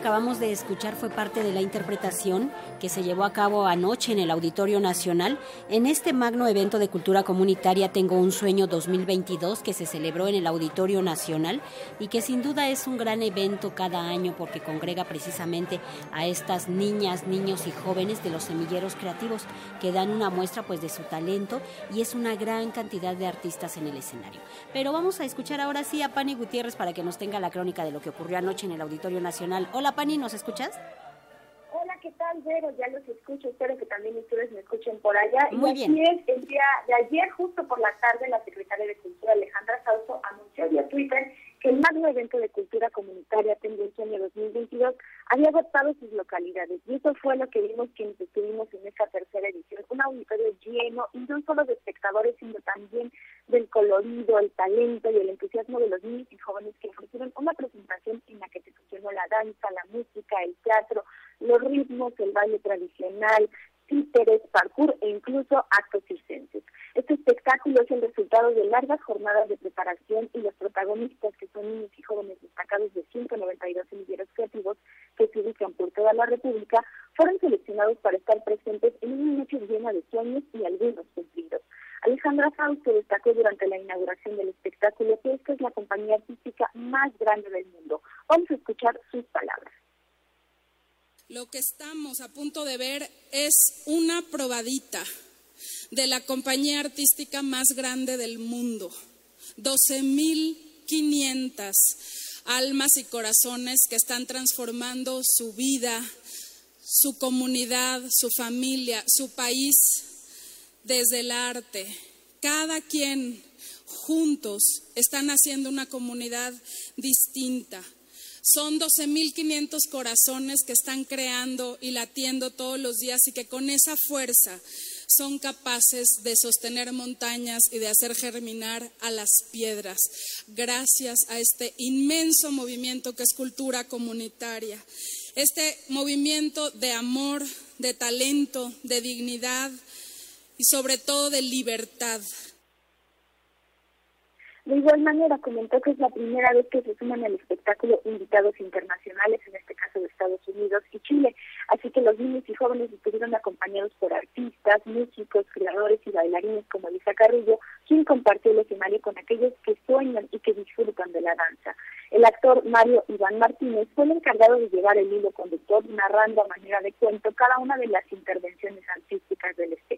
Acabamos de escuchar fue parte de la interpretación que se llevó a cabo anoche en el Auditorio Nacional en este magno evento de cultura comunitaria Tengo un sueño 2022 que se celebró en el Auditorio Nacional y que sin duda es un gran evento cada año porque congrega precisamente a estas niñas, niños y jóvenes de los semilleros creativos que dan una muestra pues de su talento y es una gran cantidad de artistas en el escenario. Pero vamos a escuchar ahora sí a Pani Gutiérrez para que nos tenga la crónica de lo que ocurrió anoche en el Auditorio Nacional Hola Pani, ¿nos escuchas? Hola, ¿qué tal, Vero? Ya los escucho, espero que también ustedes me escuchen por allá. Muy y así es, el día de ayer, justo por la tarde, la secretaria de Cultura, Alejandra Sauso, anunció vía Twitter que el magno evento de cultura comunitaria Tendencia Año 2022 había agotado sus localidades. Y eso fue lo que vimos quienes estuvimos en esta tercera edición. Un auditorio lleno, y no solo de espectadores, sino también del colorido, el talento y el entusiasmo de los niños y jóvenes que ofrecieron una presentación en la que se fusionó la danza, la música, el teatro, los ritmos, el baile tradicional, títeres, parkour e incluso actos circenses. Este espectáculo es el resultado de largas jornadas de preparación y los protagonistas, que son niños y jóvenes destacados de 192 semilleros creativos que se ubican por toda la República, fueron seleccionados para estar presentes en una noche llena de sueños y algunos. Alejandra Fausto destacó durante la inauguración del espectáculo que esta es la compañía artística más grande del mundo. Vamos a escuchar sus palabras. Lo que estamos a punto de ver es una probadita de la compañía artística más grande del mundo. 12.500 almas y corazones que están transformando su vida, su comunidad, su familia, su país desde el arte. Cada quien juntos están haciendo una comunidad distinta son 12.500 corazones que están creando y latiendo todos los días y que con esa fuerza son capaces de sostener montañas y de hacer germinar a las piedras, gracias a este inmenso movimiento que es cultura comunitaria. Este movimiento de amor, de talento, de dignidad y sobre todo de libertad. De igual manera, comentó que es la primera vez que se suman al espectáculo invitados internacionales, en este caso de Estados Unidos y Chile. Así que los niños y jóvenes estuvieron acompañados por artistas, músicos, creadores y bailarines como Elisa Carrillo, quien compartió el escenario con aquellos que sueñan y que disfrutan de la danza. El actor Mario Iván Martínez fue el encargado de llevar el hilo conductor, narrando a manera de cuento cada una de las intervenciones artísticas del espectáculo.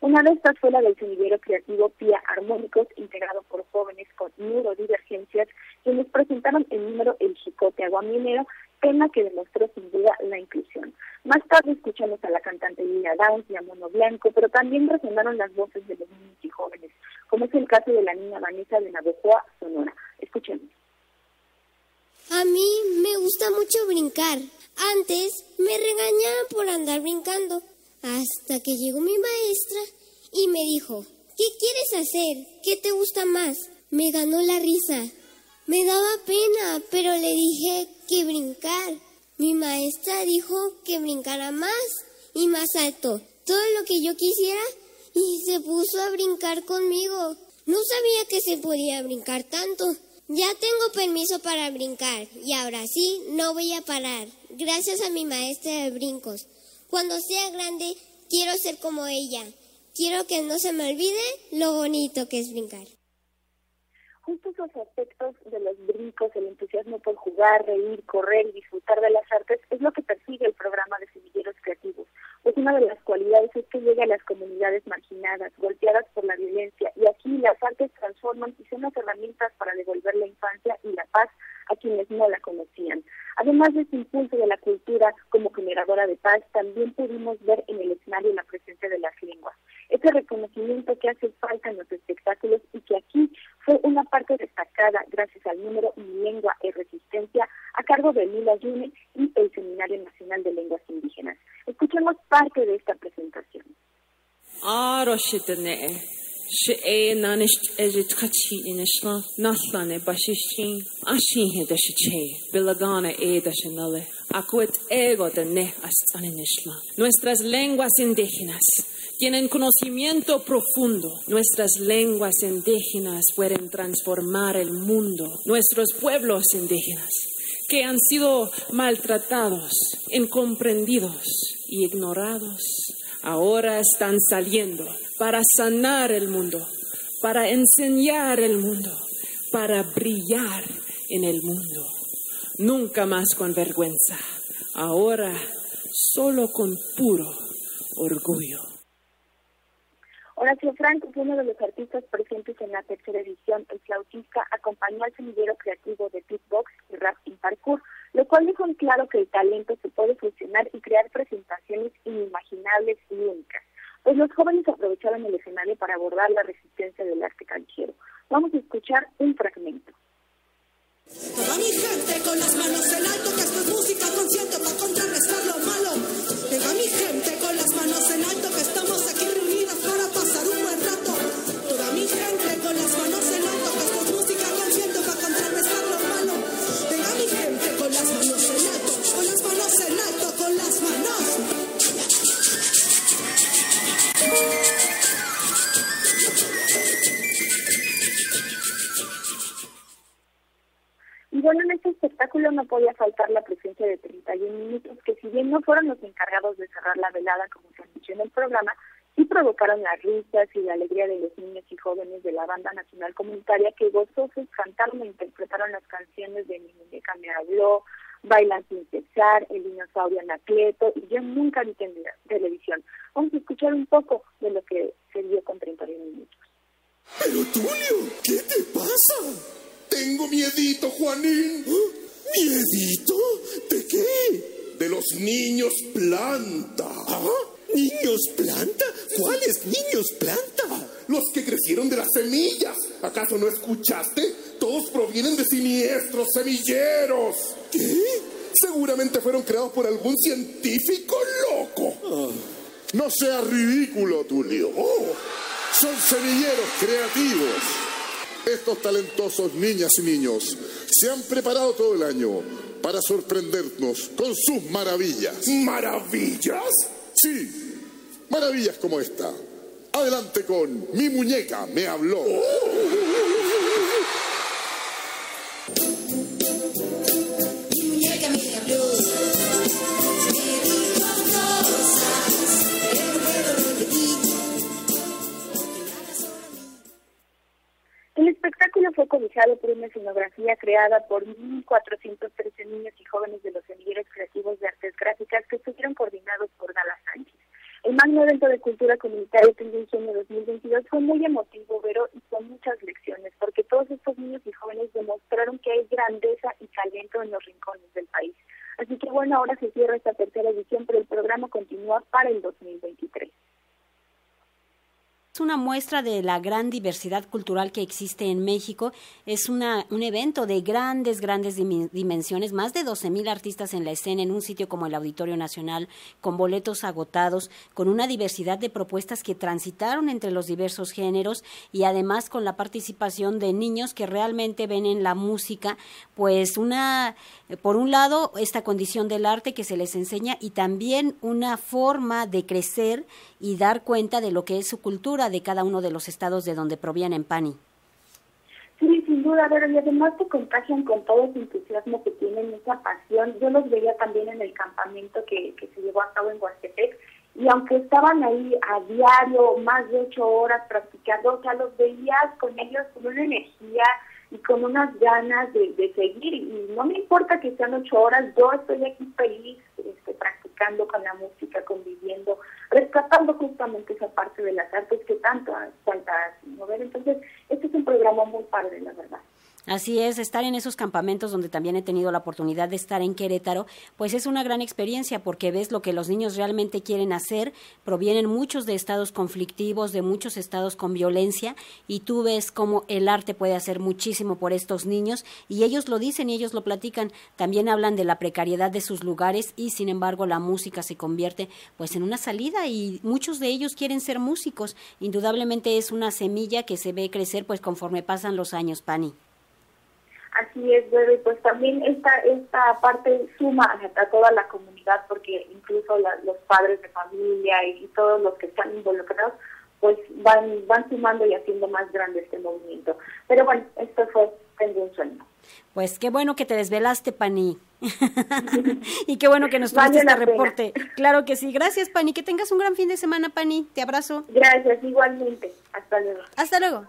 Una de estas fue la del semillero creativo Pia Armónicos, integrado por jóvenes con neurodivergencias, quienes presentaron el número El Chicote Aguaminero, tema que demostró sin duda la inclusión. Más tarde escuchamos a la cantante Lina Downs y a Mono Blanco, pero también resonaron las voces de los niños y jóvenes, como es el caso de la niña Vanessa de Navojoa, Sonora. Escuchemos. A mí me gusta mucho brincar. Antes me regañaban por andar brincando hasta que llegó mi maestra y me dijo, ¿qué quieres hacer? ¿Qué te gusta más? Me ganó la risa. Me daba pena, pero le dije que brincar. Mi maestra dijo que brincara más y más alto, todo lo que yo quisiera, y se puso a brincar conmigo. No sabía que se podía brincar tanto. Ya tengo permiso para brincar y ahora sí no voy a parar, gracias a mi maestra de brincos. Cuando sea grande, quiero ser como ella. Quiero que no se me olvide lo bonito que es brincar. Justo esos aspectos de los brincos, el entusiasmo por jugar, reír, correr y disfrutar de las artes es lo que persigue el programa de Semilleros Creativos. Pues una de las cualidades es que llega a las comunidades marginadas, golpeadas por la violencia, y aquí las artes transforman y son las herramientas para devolver la infancia y la paz a quienes no la conocían. Además de este impulso de la cultura como generadora de paz, también pudimos ver en el escenario la presencia de las lenguas. Ese reconocimiento que hace falta en los espectáculos y que aquí fue una parte destacada gracias al número Mi Lengua y Resistencia a cargo de Lila Yune y el Seminario Nacional de Lenguas Indígenas. Escuchemos parte de esta presentación. E kachi bashishin bilagana e dashinale acuet ego de ne nuestras lenguas indígenas tienen conocimiento profundo. Nuestras lenguas indígenas pueden transformar el mundo. Nuestros pueblos indígenas que han sido maltratados, incomprendidos y ignorados, ahora están saliendo para sanar el mundo, para enseñar el mundo, para brillar en el mundo. Nunca más con vergüenza, ahora solo con puro orgullo. Horacio Franco uno de los artistas presentes en la tercera edición. El flautista acompañó al semillero creativo de beatbox y rap in parkour, lo cual dejó en claro que el talento se puede fusionar y crear presentaciones inimaginables y únicas. Pues los jóvenes aprovecharon el escenario para abordar la resistencia del arte canchero. Vamos a escuchar un fragmento. Toda mi gente con las manos en alto, que esto es música consciente para contrarrestar lo malo. Toda mi gente con las manos en alto, con las manos alto, música para contrarrestar las manos. Y bueno, en este espectáculo no podía faltar la presencia de 31 minutos, que si bien no fueron los encargados de cerrar la velada como se anunció en el programa, provocaron las risas y la alegría de los niños y jóvenes de la Banda Nacional Comunitaria que gozosos cantaron e interpretaron las canciones de Mi muñeca me habló, Bailan sin cesar, El dinosaurio Anacleto y Yo nunca vi televisión. Vamos a escuchar un poco de lo que se dio con 31 minutos. Pero Tulio, ¿qué te pasa? Tengo miedito, Juanín. ¿Miedito? ¿De qué? De los niños planta. ¿Ah? ¿Niños planta? ¿Cuáles niños planta? Los que crecieron de las semillas. ¿Acaso no escuchaste? Todos provienen de siniestros semilleros. ¿Qué? Seguramente fueron creados por algún científico loco. No seas ridículo, Tulio. Son semilleros creativos. Estos talentosos niñas y niños se han preparado todo el año para sorprendernos con sus maravillas. ¿Maravillas? Sí, maravillas como esta. Adelante con Mi muñeca me habló. Mi muñeca me habló. Me dijo cosas que no puedo repetir. El espectáculo fue cobijado por una escenografía creada por 1.413 niños y jóvenes de los semilleros creativos de artes gráficas que estuvieron coordinados por Sánchez. El magno evento de cultura comunitaria Tendencia 2022 fue muy emotivo, pero y con muchas lecciones, porque todos estos niños y jóvenes demostraron que hay grandeza y talento en los rincones del país. Así que bueno, ahora se cierra esta tercera edición, pero el programa continúa para el 2023 una muestra de la gran diversidad cultural que existe en México. Es una, un evento de grandes, grandes dimensiones, más de 12 mil artistas en la escena en un sitio como el Auditorio Nacional, con boletos agotados, con una diversidad de propuestas que transitaron entre los diversos géneros y además con la participación de niños que realmente ven en la música, pues una, por un lado, esta condición del arte que se les enseña y también una forma de crecer y dar cuenta de lo que es su cultura de cada uno de los estados de donde provienen, Pani. Sí, sin duda, pero y además te contagian con todo ese entusiasmo que tienen, esa pasión. Yo los veía también en el campamento que, que se llevó a cabo en Huastepec, y aunque estaban ahí a diario, más de ocho horas practicando, o sea, los veías con ellos con una energía y con unas ganas de, de seguir, y no me importa que sean ocho horas, yo estoy aquí feliz, este, practicando con la música, conviviendo, rescatando justamente esa parte de las artes que tanto falta mover. Entonces, este es un programa muy padre, la verdad. Así es, estar en esos campamentos donde también he tenido la oportunidad de estar en Querétaro, pues es una gran experiencia porque ves lo que los niños realmente quieren hacer, provienen muchos de estados conflictivos, de muchos estados con violencia y tú ves cómo el arte puede hacer muchísimo por estos niños y ellos lo dicen y ellos lo platican, también hablan de la precariedad de sus lugares y sin embargo la música se convierte pues en una salida y muchos de ellos quieren ser músicos, indudablemente es una semilla que se ve crecer pues conforme pasan los años, Pani. Así es, y pues también esta, esta parte suma a toda la comunidad, porque incluso los padres de familia y, todos los que están involucrados, pues van, van sumando y haciendo más grande este movimiento. Pero bueno, esto fue Tengo un sueño. Pues qué bueno que te desvelaste, Pani. y qué bueno que nos tuviste este reporte. Claro que sí. Gracias, Pani. Que tengas un gran fin de semana, Pani. Te abrazo. Gracias, igualmente. Hasta luego. Hasta luego.